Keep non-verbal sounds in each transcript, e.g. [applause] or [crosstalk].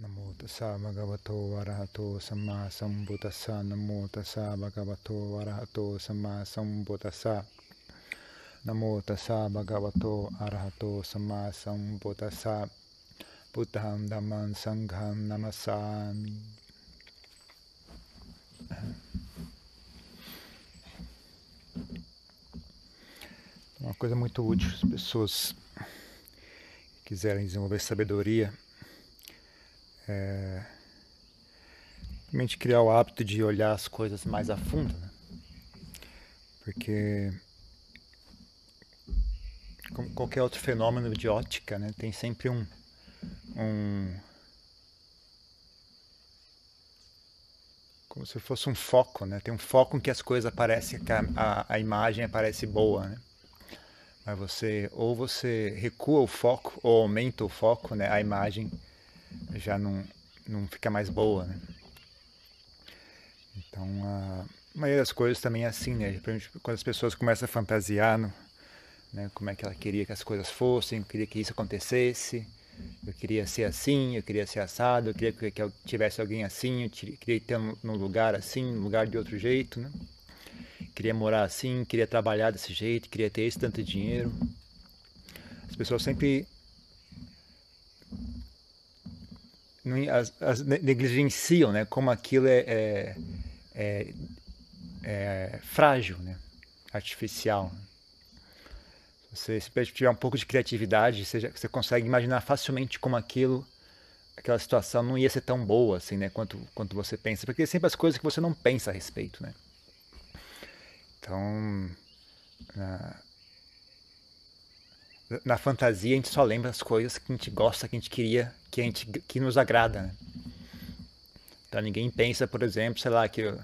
Namo tassa bhagavato arahato samma sambuddhassa. Namo tassa bhagavato arahato samma sambuddhassa. Namo tassa bhagavato arahato samma sambuddhassa. Buddham Dhamman Sangham Namasami Uma coisa muito útil as pessoas quiserem desenvolver sabedoria é, realmente criar o hábito de olhar as coisas mais a fundo, né? porque como qualquer outro fenômeno de ótica, né, tem sempre um, um como se fosse um foco, né? Tem um foco em que as coisas aparecem, a, a, a imagem aparece boa, né? Mas você ou você recua o foco ou aumenta o foco, né? A imagem já não, não fica mais boa, né? Então, a maioria das coisas também é assim, né? Quando as pessoas começam a fantasiar no, né, como é que ela queria que as coisas fossem, queria que isso acontecesse, eu queria ser assim, eu queria ser assado, eu queria que eu tivesse alguém assim, eu queria ter num lugar assim, num lugar de outro jeito, né? Queria morar assim, queria trabalhar desse jeito, queria ter esse tanto dinheiro. As pessoas sempre as, as negligenciam, né? Como aquilo é, é, é, é frágil, né? Artificial. Se você tiver um pouco de criatividade, você, você consegue imaginar facilmente como aquilo, aquela situação não ia ser tão boa assim, né? Quanto, quanto você pensa, porque sempre as coisas que você não pensa a respeito, né? Então, na, na fantasia a gente só lembra as coisas que a gente gosta, que a gente queria, que a gente que nos agrada, né? Então ninguém pensa, por exemplo, sei lá, que eu,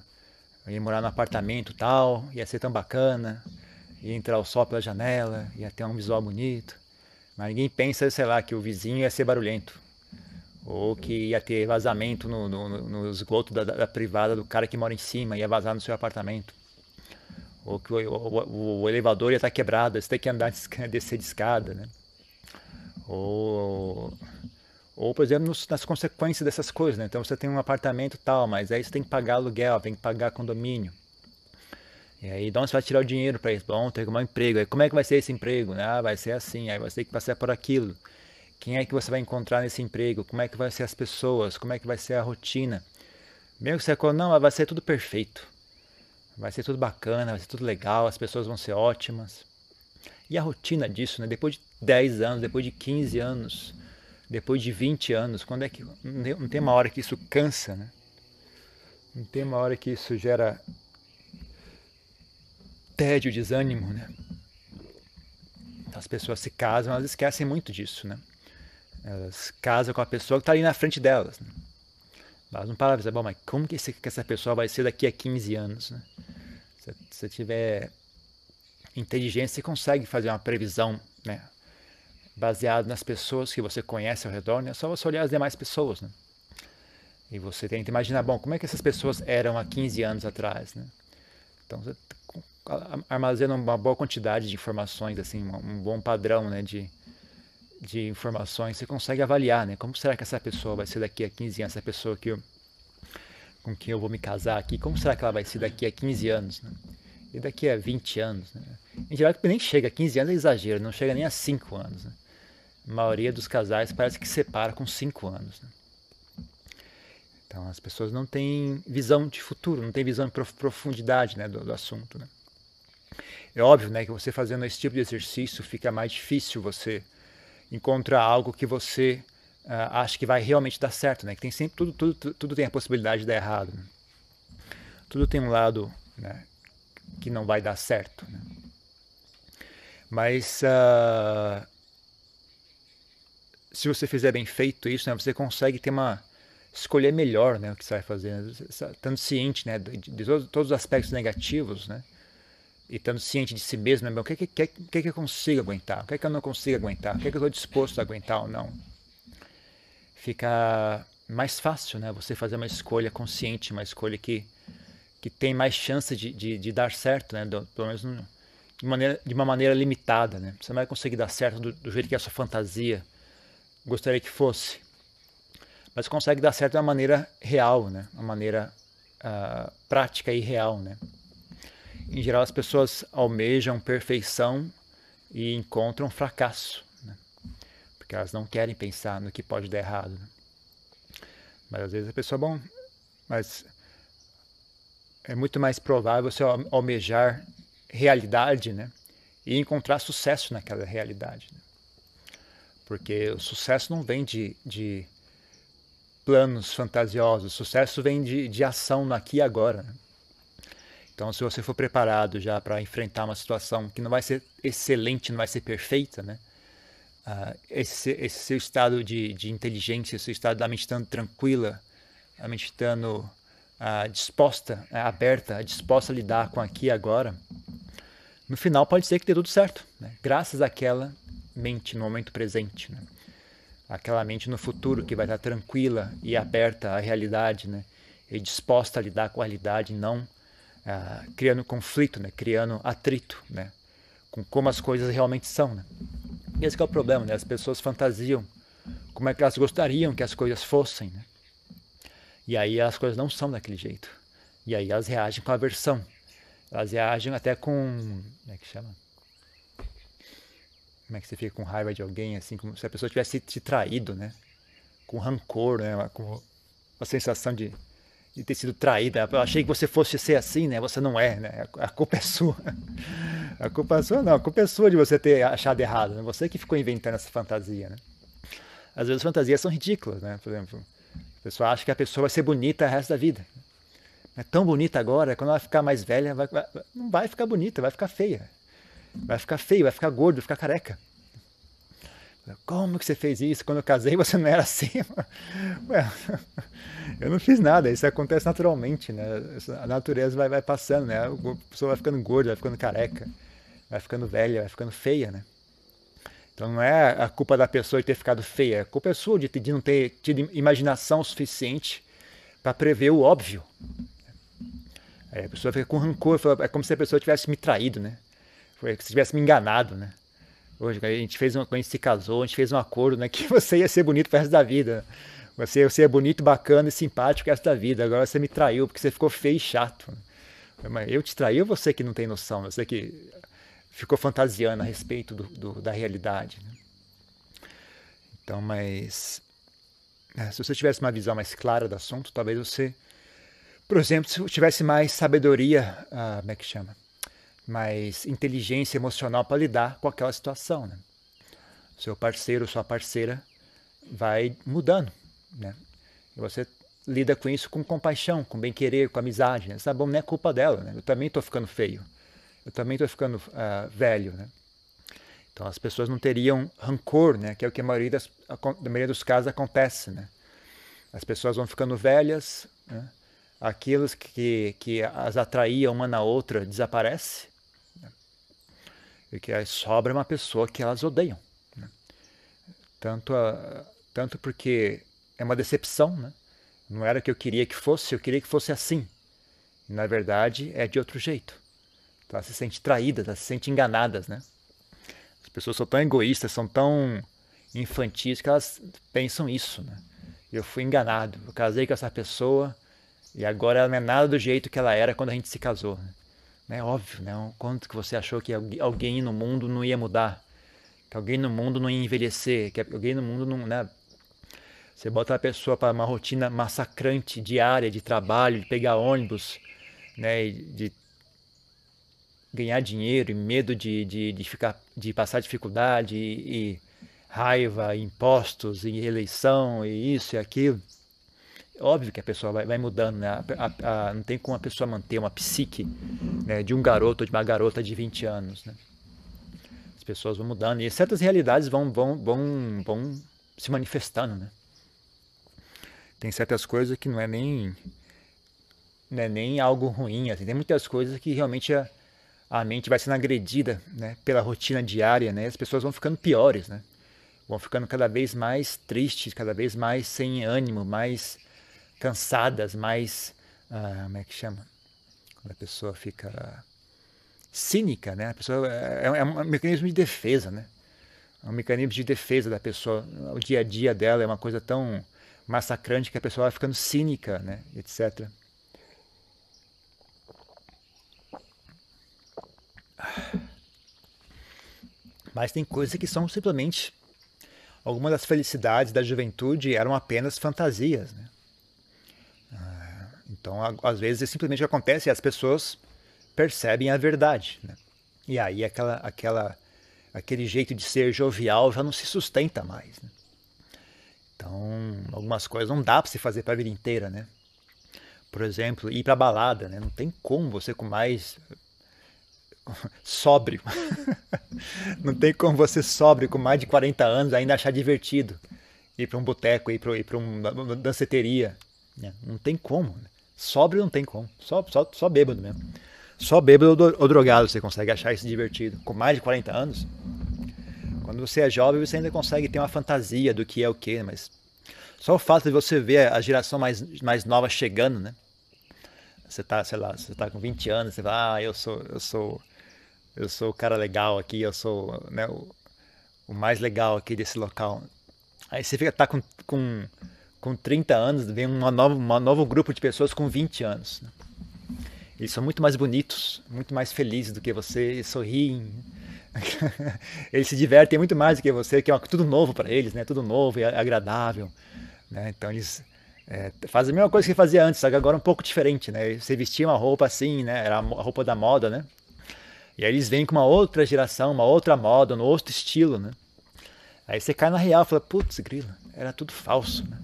ia morar num apartamento tal, ia ser tão bacana, ia entrar o sol pela janela, ia ter um visual bonito. Mas ninguém pensa, sei lá, que o vizinho ia ser barulhento. Ou que ia ter vazamento no, no, no esgoto da, da, privada do cara que mora em cima, ia vazar no seu apartamento. Ou que o, o, o elevador ia estar quebrado, você tem que andar, descer de escada, né? Ou, ou por exemplo, nos, nas consequências dessas coisas, né? Então você tem um apartamento tal, mas aí você tem que pagar aluguel, tem que pagar condomínio. E aí, de onde você vai tirar o dinheiro para isso? Bom, tem que arrumar um emprego. Aí, como é que vai ser esse emprego? Ah, vai ser assim, aí você tem que passar por aquilo. Quem é que você vai encontrar nesse emprego? Como é que vai ser as pessoas? Como é que vai ser a rotina? Mesmo que você não, vai ser tudo perfeito. Vai ser tudo bacana, vai ser tudo legal, as pessoas vão ser ótimas. E a rotina disso, né? Depois de 10 anos, depois de 15 anos, depois de 20 anos, quando é que não tem uma hora que isso cansa, né? Não tem uma hora que isso gera tédio, desânimo, né? As pessoas se casam, elas esquecem muito disso, né? Elas casam com a pessoa que está ali na frente delas. Né? Elas não param para pensar, bom, mas como que, essa pessoa vai ser daqui a 15 anos, né? Se você tiver inteligência, você consegue fazer uma previsão, né? Baseado nas pessoas que você conhece ao redor, né? É só você olhar as demais pessoas, né? E você tenta imaginar, bom, como é que essas pessoas eram há 15 anos atrás, né? Então, você armazena uma boa quantidade de informações, assim, um bom padrão, né, de, de informações, você consegue avaliar, né, como será que essa pessoa vai ser daqui a 15 anos, essa pessoa que eu, com quem eu vou me casar aqui, como será que ela vai ser daqui a 15 anos, né? e daqui a 20 anos, né? Em geral, nem chega a 15 anos é exagero, não chega nem a 5 anos, né? A maioria dos casais parece que separa com 5 anos, né? Então as pessoas não têm visão de futuro, não têm visão de profundidade né, do, do assunto. Né? É óbvio né, que você fazendo esse tipo de exercício fica mais difícil você encontrar algo que você uh, acha que vai realmente dar certo, né? Que tem sempre tudo, tudo, tudo tem a possibilidade de dar errado. Né? Tudo tem um lado né, que não vai dar certo. Né? Mas uh, se você fizer bem feito isso, né, você consegue ter uma escolher melhor, né, o que você vai fazer, né? estando ciente, né, de, de todos, os aspectos negativos, né, e estando ciente de si mesmo, né, o que, que, que, que, que eu consigo aguentar, o que, que eu não consigo aguentar, o que, que eu estou disposto a aguentar ou não. Fica mais fácil, né, você fazer uma escolha consciente, uma escolha que, que tem mais chance de, de, de dar certo, né, do, pelo menos de, maneira, de uma maneira limitada, né. Você não vai conseguir dar certo do, do jeito que a sua fantasia gostaria que fosse mas consegue dar certo de uma maneira real, né? Uma maneira uh, prática e real, né? Em geral, as pessoas almejam perfeição e encontram fracasso, né? porque elas não querem pensar no que pode dar errado. Né? Mas às vezes a pessoa, bom, mas é muito mais provável você almejar realidade, né? E encontrar sucesso naquela realidade. Né? Porque o sucesso não vem de, de planos fantasiosos, o sucesso vem de, de ação no aqui e agora. Né? Então, se você for preparado já para enfrentar uma situação que não vai ser excelente, não vai ser perfeita, né? Uh, esse, esse, seu estado de, de inteligência, seu estado da mente estando tranquila, a mente estando uh, disposta, uh, aberta, disposta a lidar com aqui e agora, no final pode ser que dê tudo certo, né? graças àquela mente no momento presente. Né? Aquela mente no futuro que vai estar tranquila e aberta à realidade, né? e disposta a lidar com a realidade, não uh, criando conflito, né? criando atrito né? com como as coisas realmente são. Né? Esse é o problema, né? as pessoas fantasiam como é que elas gostariam que as coisas fossem. Né? E aí as coisas não são daquele jeito. E aí elas reagem com aversão. Elas reagem até com. Como é que chama? Como é que você fica com raiva de alguém, assim, como se a pessoa tivesse te traído, né? Com rancor, né? Com uma sensação de de ter sido traída. Eu achei que você fosse ser assim, né? Você não é, né? A culpa é sua. A culpa é sua, não. A culpa é sua de você ter achado errado. Né? Você que ficou inventando essa fantasia, né? Às vezes as fantasias são ridículas, né? Por exemplo, a pessoa acha que a pessoa vai ser bonita o resto da vida. É tão bonita agora, quando ela ficar mais velha, vai, vai, não vai ficar bonita, vai ficar feia. Vai ficar feio, vai ficar gordo, vai ficar careca. Como que você fez isso? Quando eu casei você não era assim. [laughs] Ué, eu não fiz nada, isso acontece naturalmente, né? A natureza vai, vai passando, né? A pessoa vai ficando gorda, vai ficando careca, vai ficando velha, vai ficando feia, né? Então não é a culpa da pessoa de ter ficado feia, a culpa é sua de, de não ter tido imaginação suficiente para prever o óbvio. Aí a pessoa fica com rancor, é como se a pessoa tivesse me traído, né? Foi se tivesse me enganado, né? Hoje, a gente fez uma, quando a gente se casou, a gente fez um acordo, né? [laughs] Que você ia ser bonito pro resto da vida. Você, você é bonito, bacana e simpático pro resto da vida. Agora você me traiu porque você ficou feio e chato. Mas eu te traí ou você que não tem noção? Você que ficou fantasiando a respeito do, do da realidade. Né? Então, mas é, se você tivesse uma visão mais clara do assunto, talvez você, por exemplo, se tivesse mais sabedoria, ah, como é que chama? Mais inteligência emocional para lidar com aquela situação. Né? Seu parceiro, sua parceira vai mudando, né? E você lida com isso com compaixão, com bem-querer, com amizade. Né? Sabe, não é culpa dela, né? Eu também estou ficando feio. Eu também estou ficando uh, velho, né? Então as pessoas não teriam rancor, né? Que é o que a maioria, das, a, maioria dos casos acontece, né? As pessoas vão ficando velhas, né? aqueles que, que as atraíam uma na outra desaparece que sobra uma pessoa que elas odeiam. Né? Tanto, a, tanto porque é uma decepção, né? não era o que eu queria que fosse, eu queria que fosse assim. E, na verdade, é de outro jeito. Então, elas se sentem traídas, elas se sentem enganadas. Né? As pessoas são tão egoístas, são tão infantis que elas pensam isso. Né? Eu fui enganado, eu casei com essa pessoa e agora ela não é nada do jeito que ela era quando a gente se casou. Né? É óbvio, né? Quanto que você achou que alguém no mundo não ia mudar? Que alguém no mundo não ia envelhecer? Que alguém no mundo não. Né? Você bota a pessoa para uma rotina massacrante diária de trabalho, de pegar ônibus, né? de ganhar dinheiro e medo de, de, de, ficar, de passar dificuldade e, e raiva, impostos e eleição e isso e aquilo. Óbvio que a pessoa vai, vai mudando, né? A, a, a, não tem como a pessoa manter uma psique né, de um garoto ou de uma garota de 20 anos, né? As pessoas vão mudando e certas realidades vão, vão, vão, vão se manifestando, né? Tem certas coisas que não é nem, não é nem algo ruim, assim. Tem muitas coisas que realmente a, a mente vai sendo agredida né, pela rotina diária, né? As pessoas vão ficando piores, né? Vão ficando cada vez mais tristes, cada vez mais sem ânimo, mais cansadas, mais. Uh, como é que chama? Quando a pessoa fica cínica, né? A pessoa é, é, um mecanismo de defesa, né? É um mecanismo de defesa da pessoa. O dia a dia dela é uma coisa tão massacrante que a pessoa vai ficando cínica, né, etc. Mas tem coisas que são simplesmente algumas das felicidades da juventude eram apenas fantasias, né? Então, às vezes simplesmente acontece e as pessoas percebem a verdade, né? E aí aquela, aquela, aquele jeito de ser jovial já não se sustenta mais. Né? Então, algumas coisas não dá para se fazer para a vida inteira, né? Por exemplo, ir para balada, né? Não tem como você com mais sóbrio. [laughs] não tem como você sóbrio com mais de 40 anos ainda achar divertido ir para um boteco, ir para ir uma danceteria. Né? Não tem como. Né? Sóbrio não tem como. Só, só, só bêbado mesmo. Só bêbado ou drogado você consegue achar isso divertido. Com mais de 40 anos, quando você é jovem, você ainda consegue ter uma fantasia do que é o que, mas só o fato de você ver a geração mais, mais nova chegando, né? Você tá, sei lá, você tá com 20 anos, você fala, ah, eu sou, eu sou, eu sou o cara legal aqui, eu sou né, o, o mais legal aqui desse local. Aí você fica, tá com, com, com 30 anos, vem um novo grupo de pessoas com 20 anos. Né? Eles são muito mais bonitos, muito mais felizes do que você, eles sorriem. [laughs] eles se divertem muito mais do que você, que é tudo novo para eles, né? Tudo novo e agradável, né? Então eles é, fazem a mesma coisa que fazia antes, só que agora um pouco diferente, né? Você vestia uma roupa assim, né? Era a roupa da moda, né? E aí eles vêm com uma outra geração, uma outra moda, um outro estilo, né? Aí você cai na real e fala, putz, grilo, era tudo falso, né?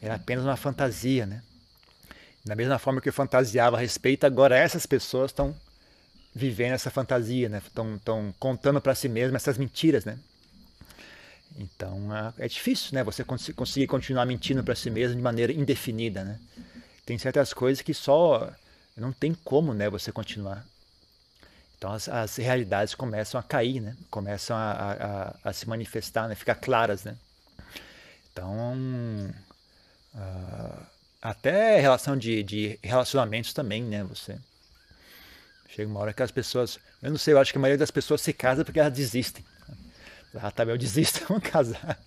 Era apenas uma fantasia, né? Da mesma forma que eu fantasiava a respeito, agora essas pessoas estão vivendo essa fantasia, né? Estão contando para si mesmas essas mentiras, né? Então é difícil, né? Você cons conseguir continuar mentindo para si mesmo de maneira indefinida, né? Tem certas coisas que só não tem como, né? Você continuar. Então as, as realidades começam a cair, né? Começam a, a, a, se manifestar, né? Ficar claras, né? Então uh, até relação de, de relacionamentos também, né? Você chega uma hora que as pessoas, eu não sei, eu acho que a maioria das pessoas se casa porque elas desistem. Ah, tá, eu desisto, [laughs] vamos casar.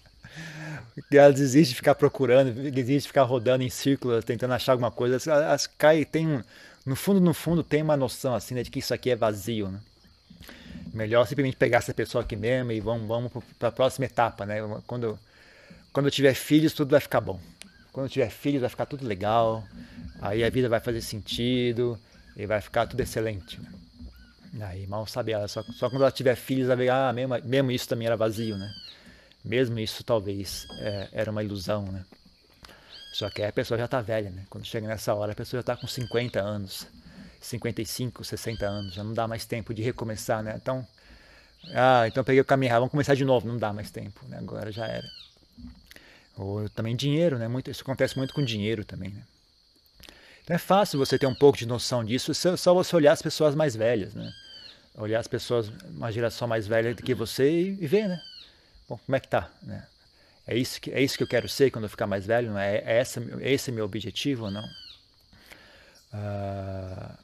Porque elas desistem de ficar procurando, desistem de ficar rodando em círculos, tentando achar alguma coisa. Elas caem, tem um, no fundo, no fundo, tem uma noção assim, né, de que isso aqui é vazio, né? Melhor simplesmente pegar essa pessoa aqui mesmo e vamos, vamos para a próxima etapa, né? Quando, quando eu tiver filhos, tudo vai ficar bom. Quando tiver filhos vai ficar tudo legal, aí a vida vai fazer sentido e vai ficar tudo excelente. Aí mal sabe ela, só, só quando ela tiver filhos vai ver, ah, mesmo, mesmo isso também era vazio, né? Mesmo isso talvez é, era uma ilusão, né? Só que aí a pessoa já está velha, né? Quando chega nessa hora, a pessoa já está com 50 anos, 55, 60 anos, já não dá mais tempo de recomeçar, né? Então, ah, então peguei o caminho, vamos começar de novo, não dá mais tempo, né? Agora já era. Ou também dinheiro, né? Muito, isso acontece muito com dinheiro também, né? Então é fácil você ter um pouco de noção disso, é só você olhar as pessoas mais velhas, né? Olhar as pessoas, uma geração mais velha do que você e, e ver, né? Bom, como é que tá, né? É isso que, é isso que eu quero ser quando eu ficar mais velho? Não é, é, essa, é esse meu objetivo ou não? Uh,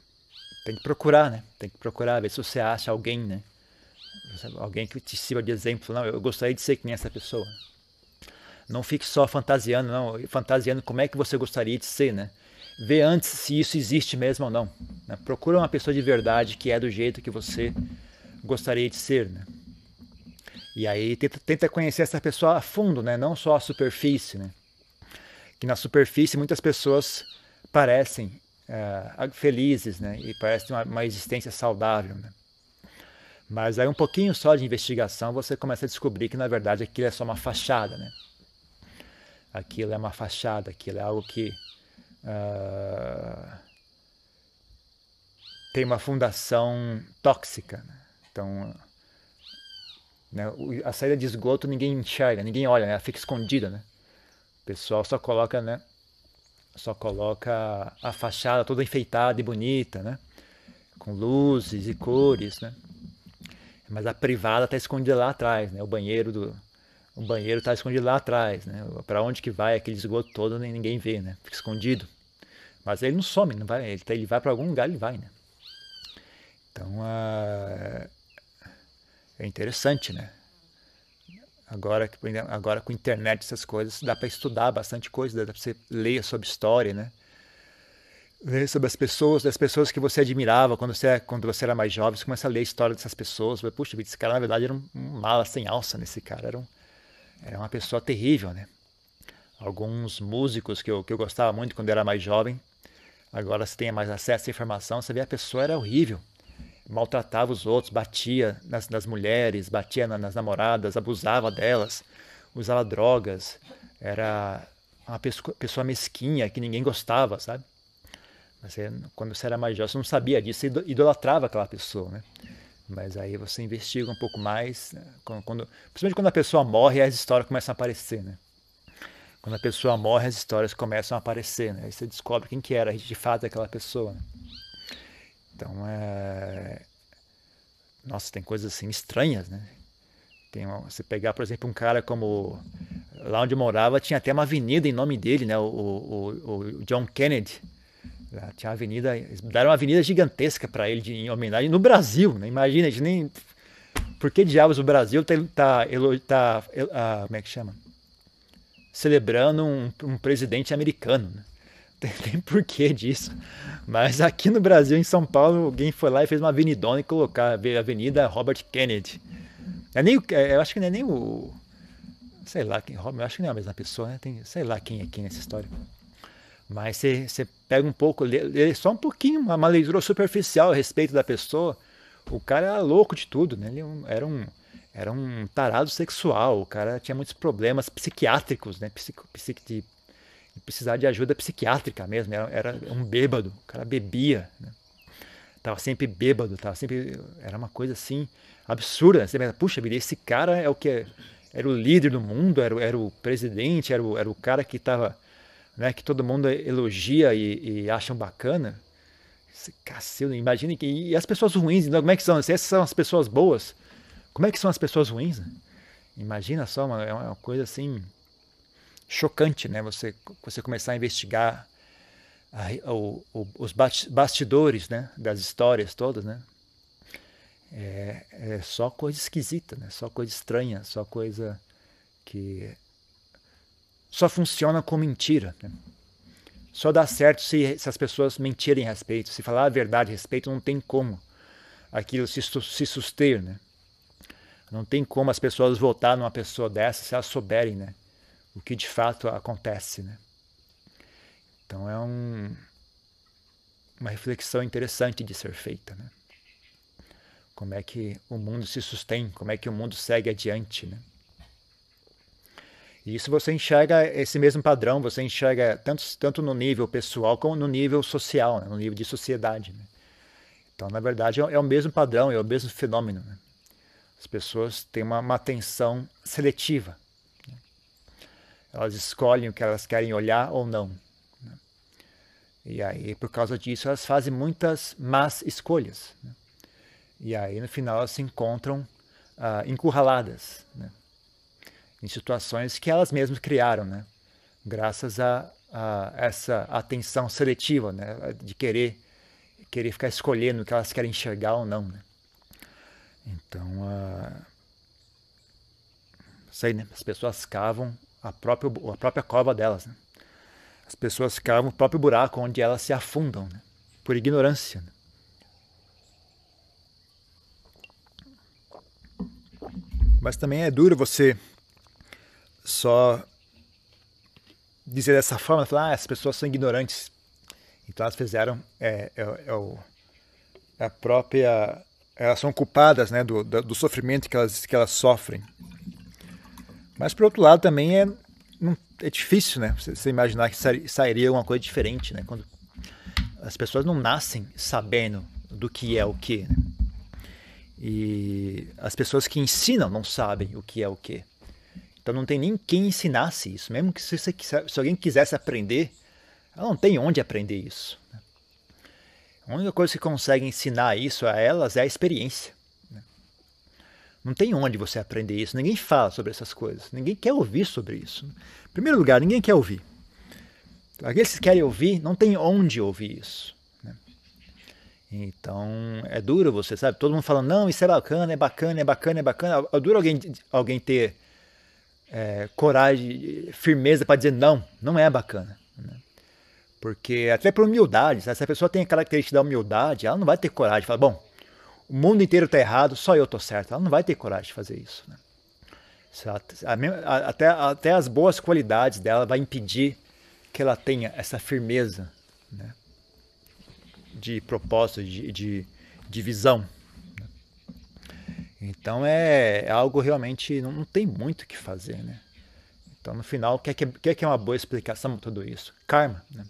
tem que procurar, né? Tem que procurar, ver se você acha alguém, né? Alguém que te sirva de exemplo. Não, eu gostaria de ser que nem essa pessoa. Não fique só fantasiando, não, fantasiando como é que você gostaria de ser, né? Vê antes se isso existe mesmo ou não. Né? Procura uma pessoa de verdade que é do jeito que você gostaria de ser, né? E aí tenta, tenta conhecer essa pessoa a fundo, né? Não só a superfície, né? Que na superfície muitas pessoas parecem é, felizes, né? E parecem uma, uma existência saudável, né? Mas aí um pouquinho só de investigação você começa a descobrir que na verdade aquilo é só uma fachada, né? Aquilo é uma fachada, aquilo é algo que uh, tem uma fundação tóxica. Né? Então, né, a saída de esgoto ninguém enxerga, ninguém olha, né? ela fica escondida. Né? O pessoal só coloca, né? só coloca a fachada toda enfeitada e bonita, né? com luzes e cores. Né? Mas a privada está escondida lá atrás, né? o banheiro do, o banheiro está escondido lá atrás, né? Para onde que vai aquele esgoto todo, nem ninguém vê, né? Fica escondido. Mas ele não some, não vai, ele, tá, ele vai para algum lugar, ele vai, né? Então, uh, é interessante, né? Agora, agora com internet, essas coisas, dá para estudar bastante coisa, dá para você ler sobre história, né? Ler sobre as pessoas, das pessoas que você admirava quando você, quando você era mais jovem, você começa a ler a história dessas pessoas. Puxa, esse cara na verdade era um, um mala sem alça nesse cara, era, um, era uma pessoa terrível, né? Alguns músicos que eu, que eu gostava muito quando era mais jovem, agora você tem mais acesso à informação, você vê a pessoa era horrível maltratava os outros, batia nas, nas mulheres, batia na, nas namoradas, abusava delas, usava drogas, era uma pessoa, pessoa mesquinha que ninguém gostava, sabe? Você, quando você era mais jovem, você não sabia disso, você idolatrava aquela pessoa, né? Mas aí você investiga um pouco mais, né? quando, quando, principalmente quando a pessoa morre, as histórias começam a aparecer, né? Quando a pessoa morre, as histórias começam a aparecer, né? Aí você descobre quem que era de fato aquela pessoa. Né? Então, é... Nossa, tem coisas assim estranhas, né? Tem uma... Você pegar, por exemplo, um cara como... Lá onde morava tinha até uma avenida em nome dele, né? O, o, o John Kennedy. Tinha avenida... Deram uma avenida gigantesca para ele de, em homenagem no Brasil, né? Imagina, a gente nem... Por que diabos o Brasil tá, tá, tá como é que chama? Celebrando um, um presidente americano, né? [laughs] tem, tem porquê disso. Mas aqui no Brasil, em São Paulo, alguém foi lá e fez uma avenidona e colocar a Avenida Robert Kennedy. É nem, é, eu acho que não é nem o. Sei lá quem. Eu acho que não é a mesma pessoa, né? Tem, sei lá quem é quem nessa história. Mas você, pega um pouco, lê, lê só um pouquinho, uma, uma, leitura superficial a respeito da pessoa. O cara era louco de tudo, né? Ele era um, era um tarado sexual. O cara tinha muitos problemas psiquiátricos, né? Psico, psico, de precisar de ajuda psiquiátrica mesmo, era, era um bêbado, o cara bebia, né? tava sempre bêbado, tava sempre, era uma coisa assim absurda, você pensa, puxa vida, esse cara é o que era o líder do mundo, era, era o presidente, era o, era o cara que tava, né, que todo mundo elogia e, e acham bacana, cacete, imagine que, e as pessoas ruins, então, como é que são, se essas são as pessoas boas, como é que são as pessoas ruins, né? Imagina só, uma, é uma coisa assim chocante, né? Você, você começar a investigar a, o, o, os bastidores, né? Das histórias todas, né? É, é, só coisa esquisita, né? Só coisa estranha, só coisa que só funciona com mentira. Né? Só dá certo se, se as pessoas mentirem a respeito. Se falar a verdade a respeito, não tem como aquilo se, se suster, né? Não tem como as pessoas votar numa pessoa dessa se elas souberem, né? o que de fato acontece. Né? Então é um, uma reflexão interessante de ser feita. Né? Como é que o mundo se sustém, como é que o mundo segue adiante. Né? E isso você enxerga esse mesmo padrão, você enxerga tanto, tanto no nível pessoal como no nível social, né? no nível de sociedade. Né? Então, na verdade, é o mesmo padrão, é o mesmo fenômeno. Né? As pessoas têm uma, uma atenção seletiva elas escolhem o que elas querem olhar ou não. Né? E aí, por causa disso, elas fazem muitas más escolhas. Né? E aí, no final, elas se encontram uh, encurraladas né? Em situações que elas mesmas criaram, né? graças a, a, essa atenção seletiva, né? de querer, querer ficar escolhendo o que elas querem enxergar ou não. Né? Então, uh, sei, né? as pessoas cavam a própria, a própria cova delas. Né? As pessoas cavam o próprio buraco onde elas se afundam, né? por ignorância. Né? Mas também é duro você só dizer dessa forma, falar, ah, as pessoas são ignorantes. Então elas fizeram é, é, é, o, é a própria, elas são culpadas, né, do, do, do sofrimento que elas que elas sofrem. Mas por outro lado também é, é difícil, né? Você, você imaginar que sairia alguma coisa diferente, né? Quando as pessoas não nascem sabendo do que é o que, né? E as pessoas que ensinam não sabem o que é o que. Então não tem nem quem ensinasse isso. Mesmo que se, se, alguém quisesse aprender, ela não tem onde aprender isso. Né? A única coisa que consegue ensinar isso a elas é a experiência. Não tem onde você aprender isso. Ninguém fala sobre essas coisas. Ninguém quer ouvir sobre isso. Em primeiro lugar, ninguém quer ouvir. Aqueles que querem ouvir, não tem onde ouvir isso. Né? Então é duro você, sabe? Todo mundo falando, não, isso é bacana, é bacana, é bacana, é bacana. É duro alguém, alguém ter é, coragem, firmeza para dizer não, não é bacana. Né? Porque até por humildade, se a pessoa tem a característica da humildade, ela não vai ter coragem de falar, bom, o mundo inteiro está errado, só eu estou certo. Ela não vai ter coragem de fazer isso. Né? Até, até as boas qualidades dela vai impedir que ela tenha essa firmeza né? de propósito, de, de, de visão. Então é, é, algo realmente, não, não tem muito o que fazer. Né? Então no final, o que é, que é, é uma boa explicação para tudo isso? Karma. Né?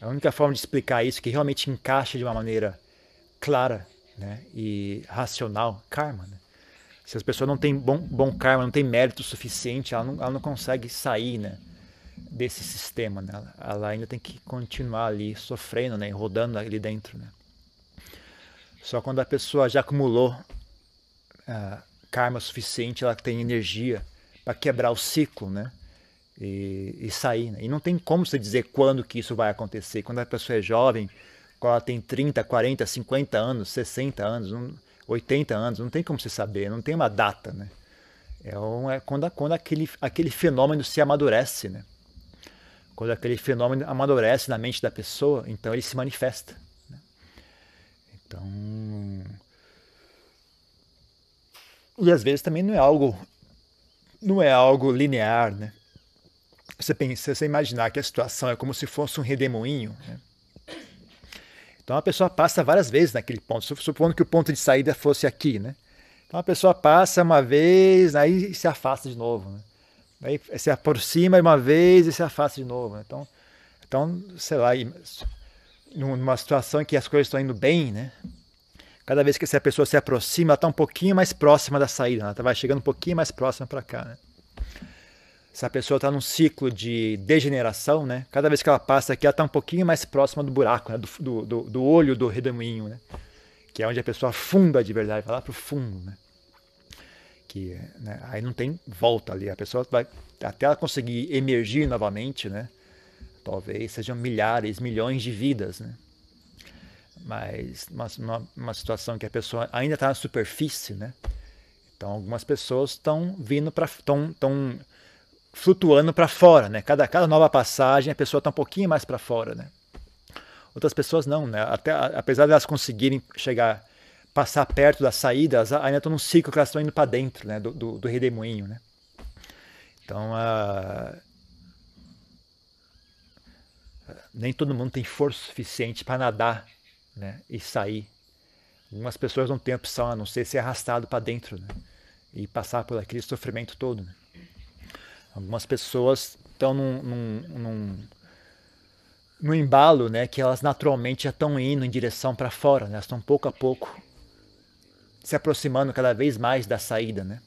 A única forma de explicar isso que realmente encaixa de uma maneira clara né? e racional, karma. Né? Se as pessoas não têm bom, bom karma, não têm mérito suficiente, ela não, ela não consegue sair né? desse sistema. Né? Ela ainda tem que continuar ali sofrendo, né? rodando ali dentro. Né? Só quando a pessoa já acumulou karma suficiente, ela tem energia para quebrar o ciclo, né? E, e sair. Né? E não tem como você dizer quando que isso vai acontecer. Quando a pessoa é jovem, quando ela tem 30, 40, 50 anos, 60 anos, 80 anos, não tem como você saber, não tem uma data, né? É, um, é quando, quando aquele, aquele fenômeno se amadurece, né? Quando aquele fenômeno amadurece na mente da pessoa, então ele se manifesta. Né? Então. E às vezes também não é algo não é algo linear, né? Você pensa, você imaginar que a situação é como se fosse um redemoinho, né? Então a pessoa passa várias vezes naquele ponto, supondo que o ponto de saída fosse aqui, né? Então a pessoa passa uma vez, aí se afasta de novo, né? Aí se aproxima uma vez e se afasta de novo. Né? Então, então, sei lá, numa situação em que as coisas estão indo bem, né? Cada vez que essa pessoa se aproxima, ela está um pouquinho mais próxima da saída, ela vai chegando um pouquinho mais próxima para cá. Né? Se a pessoa está num ciclo de degeneração, né? cada vez que ela passa aqui, ela está um pouquinho mais próxima do buraco, né? do, do, do, olho do redemoinho, né? que é onde a pessoa afunda de verdade, vai lá para o fundo. Né? Que, né? Aí não tem volta ali, a pessoa vai, até ela conseguir emergir novamente, né? talvez sejam milhares, milhões de vidas. Né? Mas uma, uma, situação que a pessoa ainda está na superfície, né? Então algumas pessoas estão vindo para estão tão flutuando para fora, né? Cada cada nova passagem a pessoa está um pouquinho mais para fora, né? Outras pessoas não, né? Até apesar de elas conseguirem chegar passar perto da saída, elas ainda estão num ciclo que elas estão indo para dentro, né? Do, do, do redemoinho, né? Então nem todo mundo tem força suficiente para nadar né, e sair. Algumas pessoas não têm opção a não ser ser arrastado para dentro né, e passar por aquele sofrimento todo. Né. Algumas pessoas estão num, num, num, num, embalo né, que elas naturalmente já estão indo em direção para fora, né, elas estão pouco a pouco se aproximando cada vez mais da saída. Né.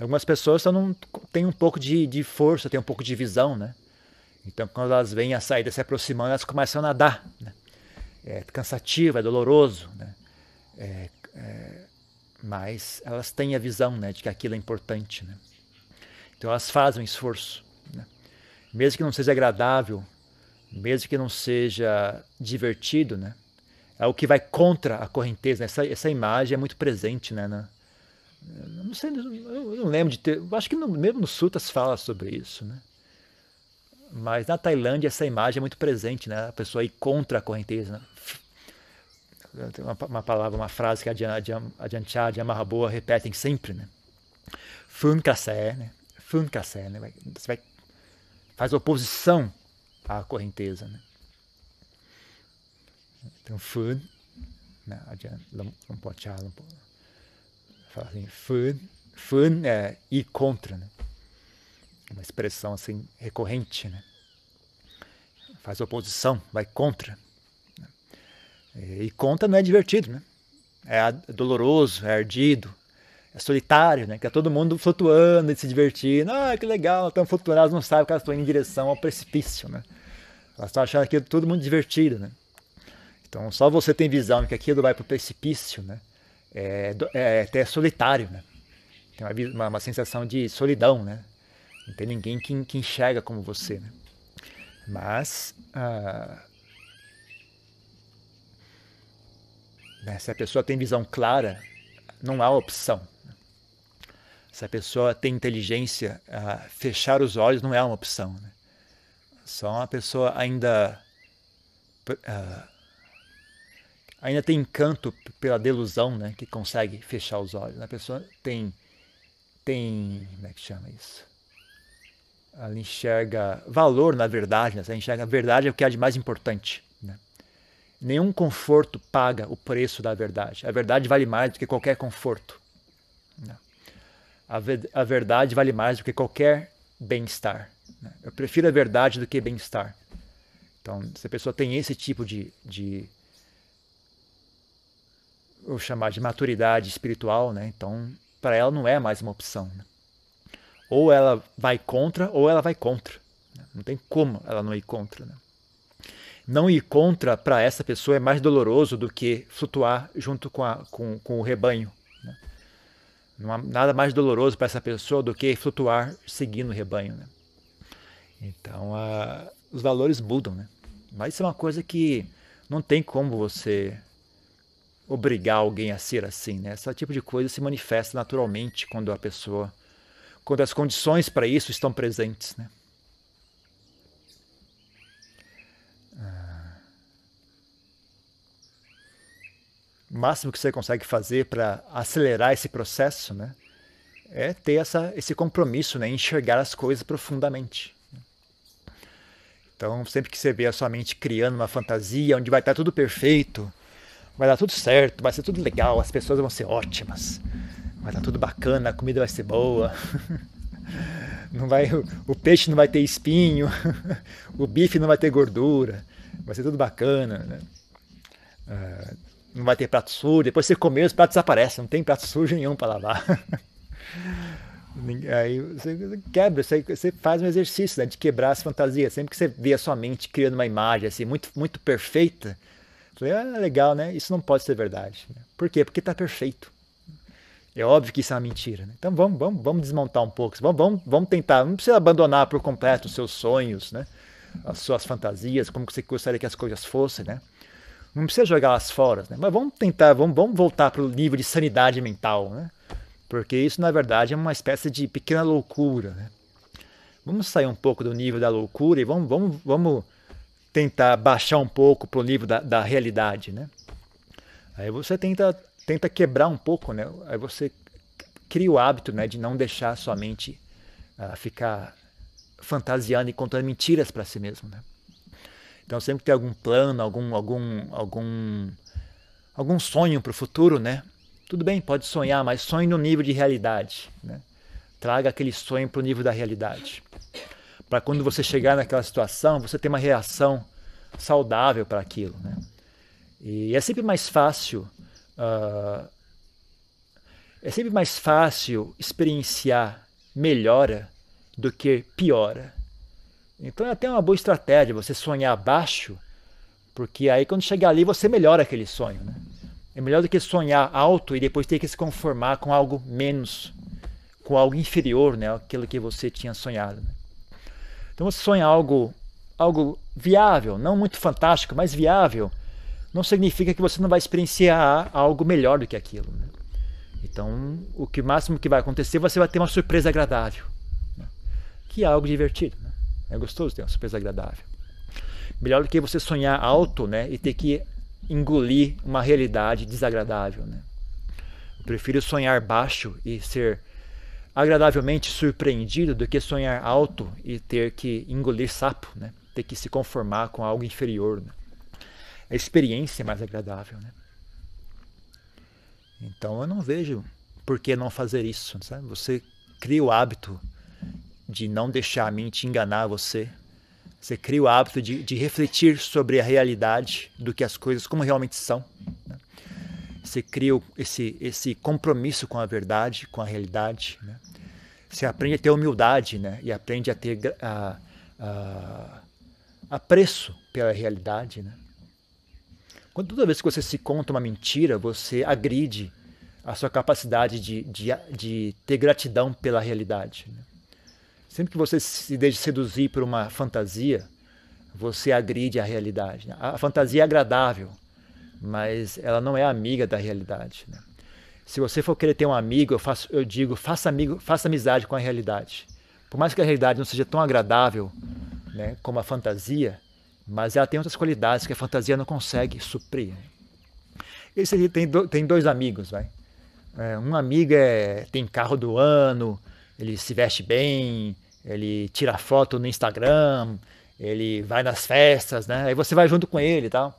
Algumas pessoas num, têm um pouco de, de força, têm um pouco de visão, né? Então, quando elas veem a saída se aproximando, elas começam a nadar. Né? É cansativo, é doloroso, né? É, é, mas elas têm a visão né, de que aquilo é importante. Né? Então elas fazem um esforço. Né? Mesmo que não seja agradável, mesmo que não seja divertido, né? é o que vai contra a correnteza. Essa, essa imagem é muito presente. Né, na, não sei, eu não lembro de ter. Acho que no, mesmo no Sutas fala sobre isso. Né? Mas na Tailândia essa imagem é muito presente, né? A pessoa ir contra a correnteza. Né? Tem uma, uma, palavra, uma frase que a Adianchá e a Mahaboa repetem sempre, né? Fun Kassé, né? Fun Kassé, né? Você vai, faz oposição à correnteza, né? Então, Fun, né? Lompochá, fala assim, Fun, Fun é ir contra, né? uma expressão assim recorrente, né? faz oposição, vai contra. Né? E contra não é divertido, né? É doloroso, é ardido, é solitário, né? Que é todo mundo flutuando e se divertindo. Ah, que legal, estão flutuando, elas não sabem que elas estão indo em direção ao precipício, né? Elas estão achando aquilo todo mundo divertido, né? Então só você tem visão que aquilo vai para o precipício, né? É, é até solitário, né? Tem uma, uma, uma sensação de solidão, né? Não tem ninguém que, que enxerga como você. Né? Mas ah, né, se a pessoa tem visão clara, não há opção. Se a pessoa tem inteligência, fechar os olhos não é uma opção. Né? Só uma pessoa ainda uh, ainda tem encanto pela delusão, né, que consegue fechar os olhos. A pessoa tem tem como é que chama isso? Ela enxerga valor na verdade, né? ela enxerga a verdade é o que há de mais importante. Nenhum conforto paga o preço da verdade. A verdade vale mais do que qualquer conforto. Né? A verdade vale mais do que qualquer bem-estar. Né? Eu prefiro a verdade do que bem-estar. Então, se a pessoa tem esse tipo de, de vou chamar de maturidade espiritual, né? Então, para ela não é mais uma opção. Né? Ou ela vai contra, ou ela vai contra. Né? Não tem como ela não ir contra. Né? Não ir contra para essa pessoa é mais doloroso do que flutuar junto com, a, com, com o rebanho. Né? Não há nada mais doloroso para essa pessoa do que flutuar seguindo o rebanho. Né? Então, a, os valores mudam. Né? Mas isso é uma coisa que não tem como você obrigar alguém a ser assim, né? Esse tipo de coisa se manifesta naturalmente quando a pessoa, quando as condições para isso estão presentes, né? Máximo que você consegue fazer para acelerar esse processo, né, é ter essa, esse compromisso, né, enxergar as coisas profundamente. Então, sempre que você vê a sua mente criando uma fantasia onde vai estar tudo perfeito, vai dar tudo certo, vai ser tudo legal, as pessoas vão ser ótimas, vai dar tudo bacana, a comida vai ser boa. [laughs] Não vai, o peixe não vai ter espinho, [laughs] o bife não vai ter gordura, vai ser tudo bacana. Né? Não vai ter prato sujo, depois você comer, os pratos desaparecem, não tem prato sujo nenhum para lavar. [laughs] Aí você quebra, você, você faz um exercício né, de quebrar as fantasias. Sempre que você vê a sua mente criando uma imagem assim, muito, muito perfeita, Falei, ah, legal, né? Isso não pode ser verdade. Por quê? Porque está perfeito. É óbvio que isso é uma mentira. Né? Então vamos, vamos, vamos desmontar um pouco. Vamos, vamos, vamos tentar. Não precisa abandonar por completo os seus sonhos, né? as suas fantasias, como você gostaria que as coisas fossem. Né? Não precisa jogá-las fora. Né? Mas vamos tentar, vamos, vamos voltar para o nível de sanidade mental. Né? Porque isso, na verdade, é uma espécie de pequena loucura. Né? Vamos sair um pouco do nível da loucura e vamos, vamos, vamos tentar baixar um pouco para o nível da, da realidade, né? Aí você tenta, tenta quebrar um pouco, né? Aí você cria o hábito, né, de não deixar sua mente uh, ficar fantasiando e contando mentiras para si mesmo, né? Então sempre tem algum plano, algum algum algum algum sonho para o futuro, né? Tudo bem, pode sonhar, mas sonhe no nível de realidade, né? Traga aquele sonho para o nível da realidade para quando você chegar naquela situação, você ter uma reação saudável para aquilo. Né? E é sempre mais fácil. Uh, é sempre mais fácil experienciar melhora do que piora. Então é até uma boa estratégia você sonhar baixo, porque aí quando chegar ali você melhora aquele sonho. Né? É melhor do que sonhar alto e depois ter que se conformar com algo menos, com algo inferior, né? aquilo que você tinha sonhado. Né? Então você sonha algo, algo viável, não muito fantástico, mas viável, não significa que você não vai experienciar algo melhor do que aquilo. Né? Então, o que máximo que vai acontecer, você vai ter uma surpresa agradável, né? que é algo divertido. Né? É gostoso ter uma surpresa agradável. Melhor do que você sonhar alto né? e ter que engolir uma realidade desagradável. Né? Eu prefiro sonhar baixo e ser agradavelmente surpreendido do que sonhar alto e ter que engolir sapo, né? ter que se conformar com algo inferior. Né? A experiência é mais agradável. Né? Então eu não vejo por que não fazer isso. Sabe? Você cria o hábito de não deixar a mente enganar você. Você cria o hábito de, de refletir sobre a realidade do que as coisas como realmente são. Né? Você cria esse, esse compromisso com a verdade, com a realidade. Né? Você aprende a ter humildade né? e aprende a ter a, a, apreço pela realidade. Né? Quando toda vez que você se conta uma mentira, você agride a sua capacidade de, de, de ter gratidão pela realidade. Né? Sempre que você se deixa seduzir por uma fantasia, você agride a realidade. Né? A fantasia é agradável, mas ela não é amiga da realidade. Né? Se você for querer ter um amigo, eu, faço, eu digo, faça, amigo, faça amizade com a realidade. Por mais que a realidade não seja tão agradável né, como a fantasia, mas ela tem outras qualidades que a fantasia não consegue suprir. Esse tem, tem dois amigos, vai. É, um amigo é, tem carro do ano, ele se veste bem, ele tira foto no Instagram, ele vai nas festas, né? Aí você vai junto com ele e tal.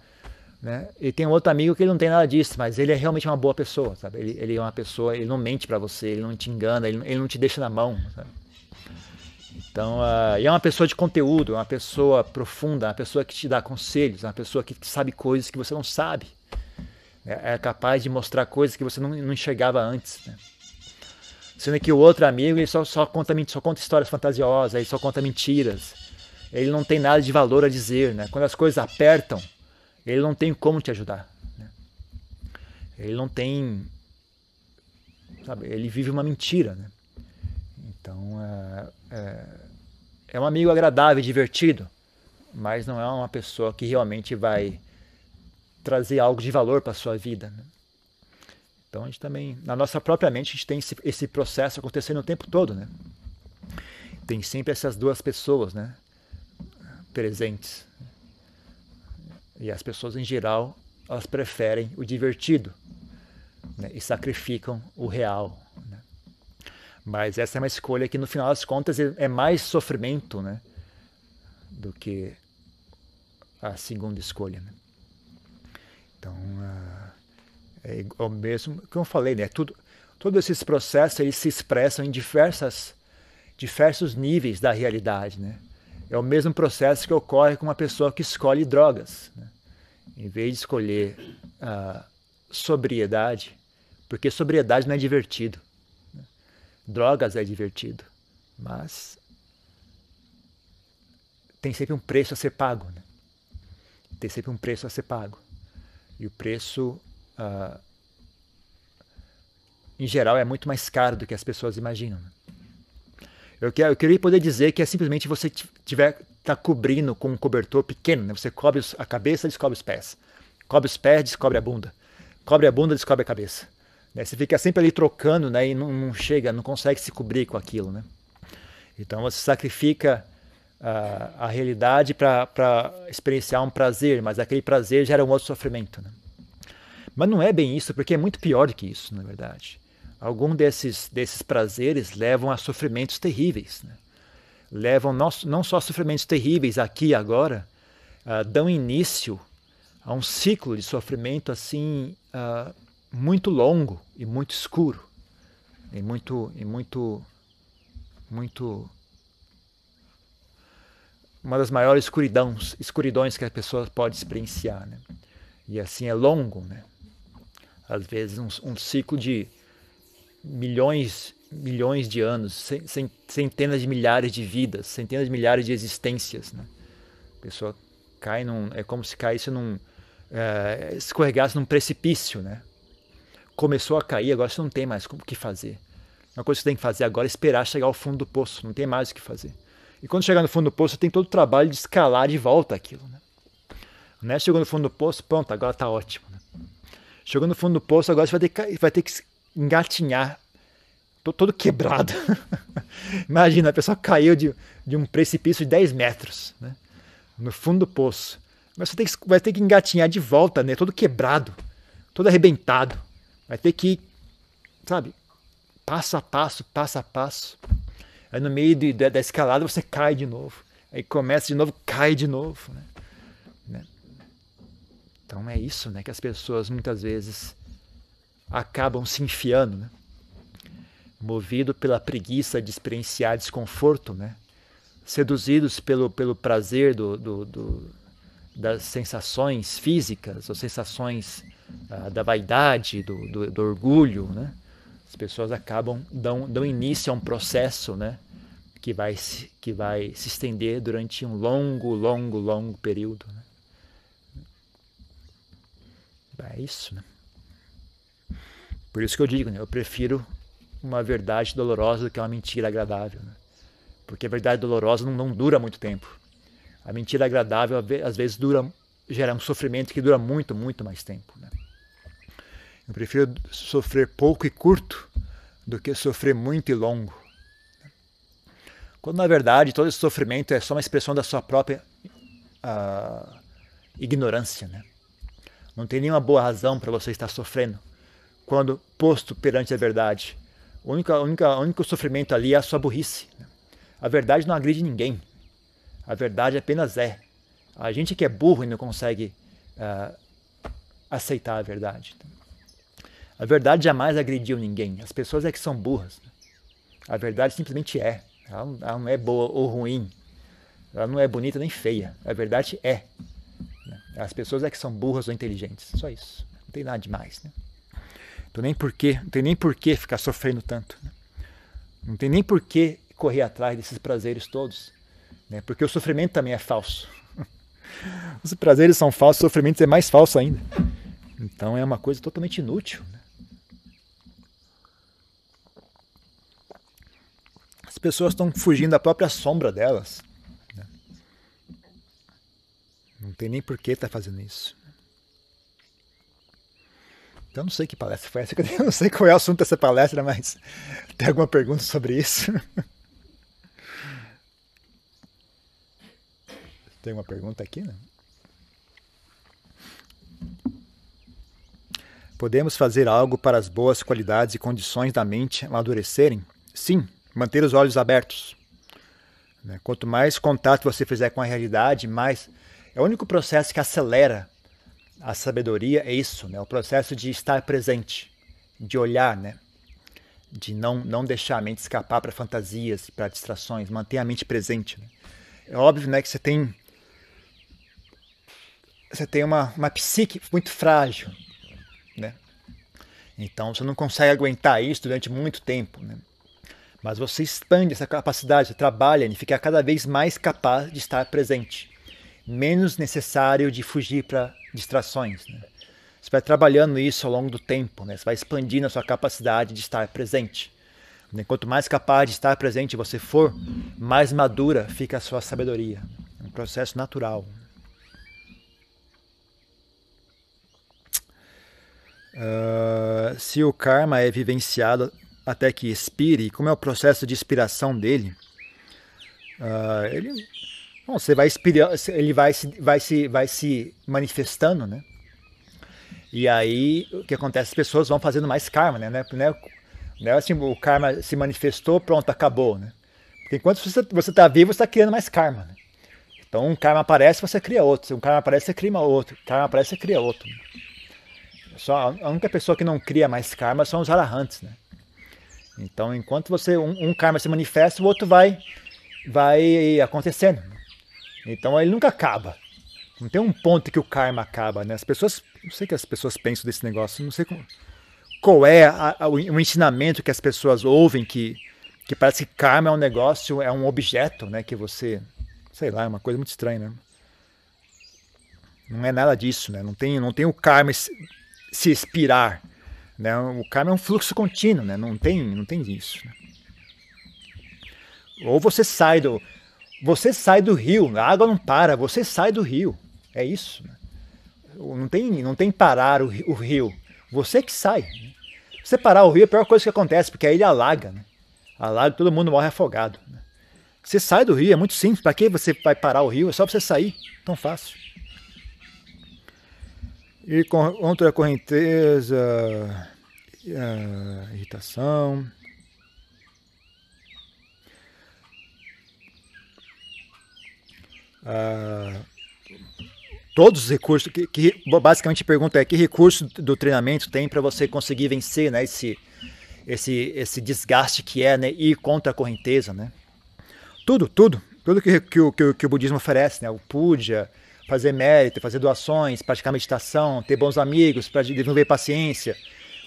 Né? E tem um outro amigo que ele não tem nada disso, mas ele é realmente uma boa pessoa, sabe? Ele, ele é uma pessoa, ele não mente para você, ele não te engana, ele, ele, não te deixa na mão, sabe? Então, uh, é uma pessoa de conteúdo, é uma pessoa profunda, é uma pessoa que te dá conselhos, é uma pessoa que, que sabe coisas que você não sabe. É, é, capaz de mostrar coisas que você não, não enxergava antes. Né? Sendo que o outro amigo ele só, só, conta, só conta histórias fantasiosas, ele só conta mentiras. Ele não tem nada de valor a dizer. Né? Quando as coisas apertam, ele não tem como te ajudar. Né? Ele não tem. Sabe, ele vive uma mentira. Né? Então, é, é, é um amigo agradável divertido, mas não é uma pessoa que realmente vai trazer algo de valor para sua vida. Né? Então, a gente também, na nossa própria mente, a gente tem esse, esse processo acontecendo o tempo todo. Né? Tem sempre essas duas pessoas né? presentes. E as pessoas, em geral, elas preferem o divertido né? e sacrificam o real. Né? Mas essa é uma escolha que, no final das contas, é, é mais sofrimento né? do que a segunda escolha. Né? Então, uh, é o mesmo que eu falei, né? Tudo, todos esses processos eles se expressam em diversas, diversos níveis da realidade, né? É o mesmo processo que ocorre com uma pessoa que escolhe drogas. Né? Em vez de escolher a sobriedade, porque sobriedade não é divertido. Né? Drogas é divertido, mas tem sempre um preço a ser pago. Né? Tem sempre um preço a ser pago. E o preço, uh, em geral, é muito mais caro do que as pessoas imaginam. Né? Eu, quero, eu queria poder dizer que é simplesmente você tiver tá cobrindo com um cobertor pequeno, né? Você cobre a cabeça, descobre os pés. Cobre os pés, descobre a bunda. Cobre a bunda, descobre a cabeça. Né? Você fica sempre ali trocando, né? E não, não, chega, não consegue se cobrir com aquilo, né? Então você sacrifica a, a realidade para experienciar um prazer, mas aquele prazer gera um outro sofrimento, né? Mas não é bem isso, porque é muito pior do que isso, na verdade. Algum desses, desses prazeres levam a sofrimentos terríveis. Né? Levam não, não só a sofrimentos terríveis aqui e agora, uh, dão início a um ciclo de sofrimento assim uh, muito longo e muito escuro e muito e muito muito uma das maiores escuridões, escuridões que a pessoa pode experienciar, né? E assim é longo, né? Às vezes um, um ciclo de milhões, milhões de anos, centenas de milhares de vidas, centenas de milhares de existências. Né? A pessoa cai num. É como se caísse num. É, escorregasse num precipício, né? Começou a cair, agora você não tem mais o que fazer. Uma coisa que você tem que fazer agora é esperar chegar ao fundo do poço, não tem mais o que fazer. E quando chegar no fundo do poço, você tem todo o trabalho de escalar de volta aquilo. Né? né? Chegou no fundo do poço, pronto, agora está ótimo. Chegou no fundo do poço, agora você vai ter que, vai ter que engatinhar. Tô todo quebrado. [laughs] Imagina, a pessoa caiu de, de um precipício de 10 metros, né? no fundo do poço. Mas você tem que, vai ter que engatinhar de volta, né? todo quebrado, todo arrebentado. Vai ter que sabe, passo a passo, passo a passo. Aí no meio de, de, da escalada você cai de novo. Aí começa de novo, cai de novo. Né? Então é isso né, que as pessoas muitas vezes acabam se enfiando, né? movido pela preguiça de experienciar desconforto, né? seduzidos pelo, pelo prazer do, do, do das sensações físicas, ou sensações ah, da vaidade, do, do, do, orgulho, né? As pessoas acabam dão, dão início a um processo, né? Que vai, que vai se estender durante um longo, longo, longo período. Né? É isso, né? Por isso que eu digo, né? Eu prefiro uma verdade dolorosa do que uma mentira agradável. Né? Porque a verdade dolorosa não, não dura muito tempo. A mentira agradável às vezes dura, gera um sofrimento que dura muito, muito mais tempo. Né? Eu prefiro sofrer pouco e curto do que sofrer muito e longo. Quando na verdade todo esse sofrimento é só uma expressão da sua própria uh, ignorância. Né? Não tem nenhuma boa razão para você estar sofrendo quando posto perante a verdade. O único, único, sofrimento ali é a sua burrice. A verdade não agride ninguém. A verdade apenas é. A gente que é burro e não consegue uh, aceitar a verdade. A verdade jamais agrediu ninguém. As pessoas é que são burras. A verdade simplesmente é. Ela não é boa ou ruim. Ela não é bonita nem feia. A verdade é. As pessoas é que são burras ou inteligentes. Só isso. Não tem nada demais. Né? Então nem porquê, não tem nem porquê ficar sofrendo tanto. Né? Não tem nem porquê correr atrás desses prazeres todos. Né? Porque o sofrimento também é falso. [laughs] Os prazeres são falsos, o sofrimento é mais falso ainda. Então é uma coisa totalmente inútil. Né? As pessoas estão fugindo da própria sombra delas. Não tem nem porquê estar tá fazendo isso. Então não sei que palestra foi essa, [laughs] eu não sei qual é o assunto dessa palestra, mas tem alguma pergunta sobre isso? [laughs] Tem uma pergunta aqui, né? Podemos fazer algo para as boas qualidades e condições da mente amadurecerem? Sim, manter os olhos abertos. Né? Quanto mais contato você fizer com a realidade, mais. É o único processo que acelera a sabedoria, é isso, né? o processo de estar presente, de olhar, né? de não, não deixar a mente escapar para fantasias, para distrações, manter a mente presente. Né? É óbvio né, que você tem você tem uma, uma psique muito frágil, né? Então você não consegue aguentar isso durante muito tempo, né? Mas você expande essa capacidade, trabalha em ficar cada vez mais capaz de estar presente, menos necessário de fugir para distrações. Né? Você vai trabalhando isso ao longo do tempo, né? você vai expandindo a sua capacidade de estar presente. Né? Quanto mais capaz de estar presente você for, mais madura fica a sua sabedoria. É um processo natural. Uh, se o karma é vivenciado até que expire, como é o processo de expiração dele, uh, ele, bom, você vai expirar, ele vai se, vai se, vai se manifestando, né? E aí o que acontece? As pessoas vão fazendo mais karma, né? Não é, não é assim, o karma se manifestou, pronto, acabou, né? Porque enquanto você está vivo, você está criando mais karma. Né? Então um karma aparece, você cria outro. Se um karma aparece, você cria outro. Um karma aparece, você cria outro. Só a única pessoa que não cria mais karma são os arahants, né? Então, enquanto você um, um, karma se manifesta, o outro vai vai acontecendo. Então, ele nunca acaba. Não tem um ponto que o karma acaba, né? As pessoas, não sei o que as pessoas pensam desse negócio, não sei como, qual é a, a, o ensinamento que as pessoas ouvem que que parece que karma é um negócio, é um objeto, né, que você, sei lá, é uma coisa muito estranha, né? Não é nada disso, né? Não tem, não tem o karma se expirar. Né? O karma é um fluxo contínuo, né? não, tem, não tem isso. Né? Ou você sai do. Você sai do rio, a água não para, você sai do rio. É isso. Né? Não, tem, não tem parar o, o rio. Você que sai. Né? Você parar o rio é a pior coisa que acontece, porque aí ele alaga. Né? Alaga todo mundo morre afogado. Né? Você sai do rio, é muito simples. Para que você vai parar o rio? É só você sair. Tão fácil. E contra a correnteza, a irritação. Ah, todos os recursos que, que, basicamente a pergunta é que recurso do treinamento tem para você conseguir vencer né, esse, esse, esse desgaste que é né, ir contra a correnteza. Né? Tudo, tudo. Tudo que, que, o, que, que o budismo oferece, né? o puja, fazer mérito, fazer doações, praticar meditação, ter bons amigos, para desenvolver paciência,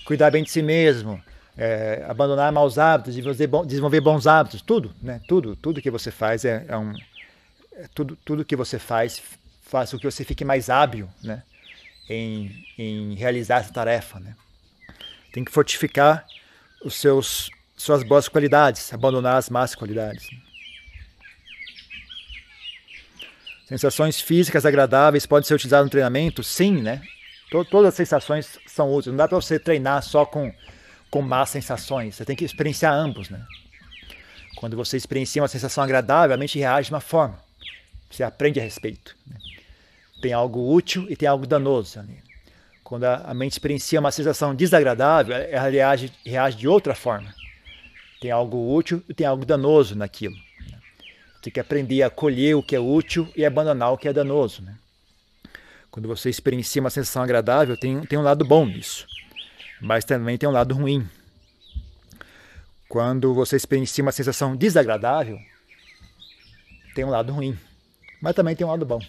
cuidar bem de si mesmo, é, abandonar maus hábitos, desenvolver, bons hábitos, tudo, né? Tudo, tudo que você faz é, é um, tudo, tudo que você faz faz com que você fique mais hábil, né? Em, em realizar essa tarefa, né? Tem que fortificar os seus suas boas qualidades, abandonar as más qualidades. Sensações físicas agradáveis podem ser utilizadas no treinamento? Sim, né? Todas as sensações são úteis. Não dá para você treinar só com, com más sensações. Você tem que experienciar ambos, né? Quando você experiencia uma sensação agradável, a mente reage de uma forma. Você aprende a respeito. Né? Tem algo útil e tem algo danoso ali. Quando a mente experiencia uma sensação desagradável, ela reage, reage de outra forma. Tem algo útil e tem algo danoso naquilo. Né? Tem que aprender a colher o que é útil e abandonar o que é danoso. Né? Quando você experiencia uma sensação agradável, tem, tem um lado bom nisso, mas também tem um lado ruim. Quando você experiencia uma sensação desagradável, tem um lado ruim, mas também tem um lado bom.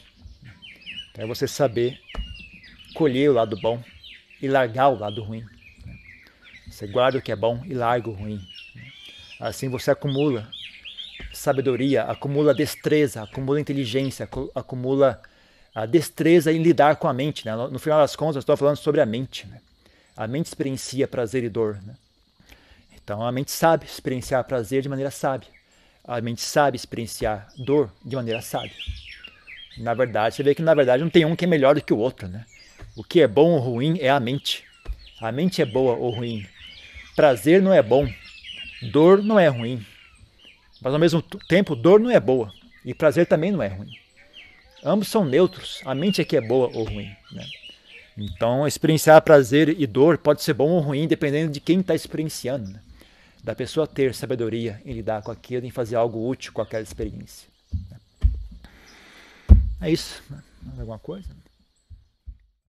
É você saber colher o lado bom e largar o lado ruim. Você guarda o que é bom e larga o ruim. Assim você acumula sabedoria, acumula destreza, acumula inteligência, acumula a destreza em lidar com a mente. Né? No final das contas, estou falando sobre a mente. Né? A mente experiencia prazer e dor. Né? Então a mente sabe experienciar prazer de maneira sábia. A mente sabe experienciar dor de maneira sábia. Na verdade, você vê que na verdade não tem um que é melhor do que o outro, né? O que é bom ou ruim é a mente. A mente é boa ou ruim. Prazer não é bom. Dor não é ruim. Mas ao mesmo tempo, dor não é boa. E prazer também não é ruim. Ambos são neutros. A mente é que é boa ou ruim. Né? Então, experienciar prazer e dor pode ser bom ou ruim, dependendo de quem está experienciando. Né? da pessoa ter sabedoria em lidar com aquilo, em fazer algo útil com aquela experiência. É isso. Mais alguma coisa?